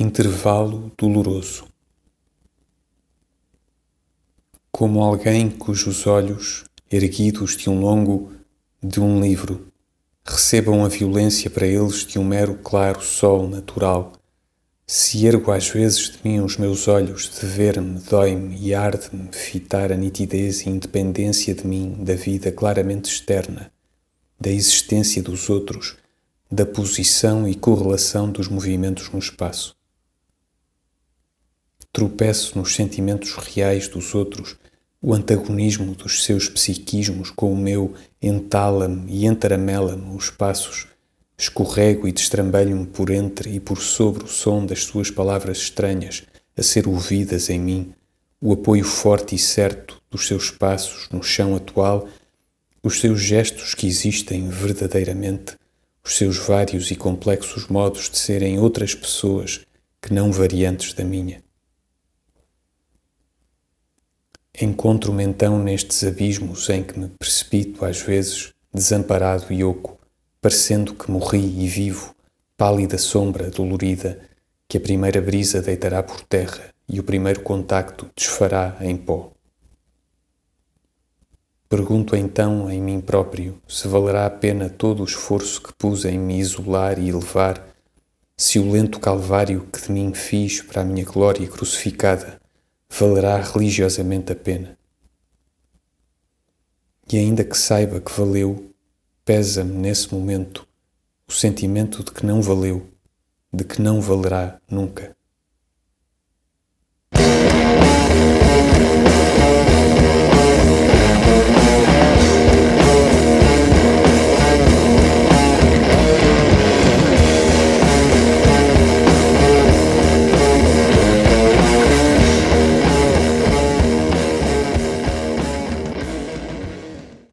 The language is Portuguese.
Intervalo doloroso. Como alguém cujos olhos, erguidos de um longo, de um livro, recebam a violência para eles de um mero claro sol natural, se ergo às vezes de mim os meus olhos, de ver-me, dói-me e arde-me fitar a nitidez e independência de mim da vida claramente externa, da existência dos outros, da posição e correlação dos movimentos no espaço tropeço nos sentimentos reais dos outros, o antagonismo dos seus psiquismos com o meu entala-me eentaramela-me os passos, escorrego e destrambelho-me por entre e por sobre o som das suas palavras estranhas a ser ouvidas em mim, o apoio forte e certo dos seus passos no chão atual, os seus gestos que existem verdadeiramente, os seus vários e complexos modos de serem outras pessoas que não variantes da minha. Encontro-me então nestes abismos em que me precipito às vezes, desamparado e oco, parecendo que morri e vivo, pálida sombra dolorida, que a primeira brisa deitará por terra e o primeiro contacto desfará em pó. Pergunto então em mim próprio se valerá a pena todo o esforço que pus em me isolar e elevar, se o lento calvário que de mim fiz para a minha glória crucificada valerá religiosamente a pena. E ainda que saiba que valeu, pesa-me nesse momento o sentimento de que não valeu, de que não valerá nunca.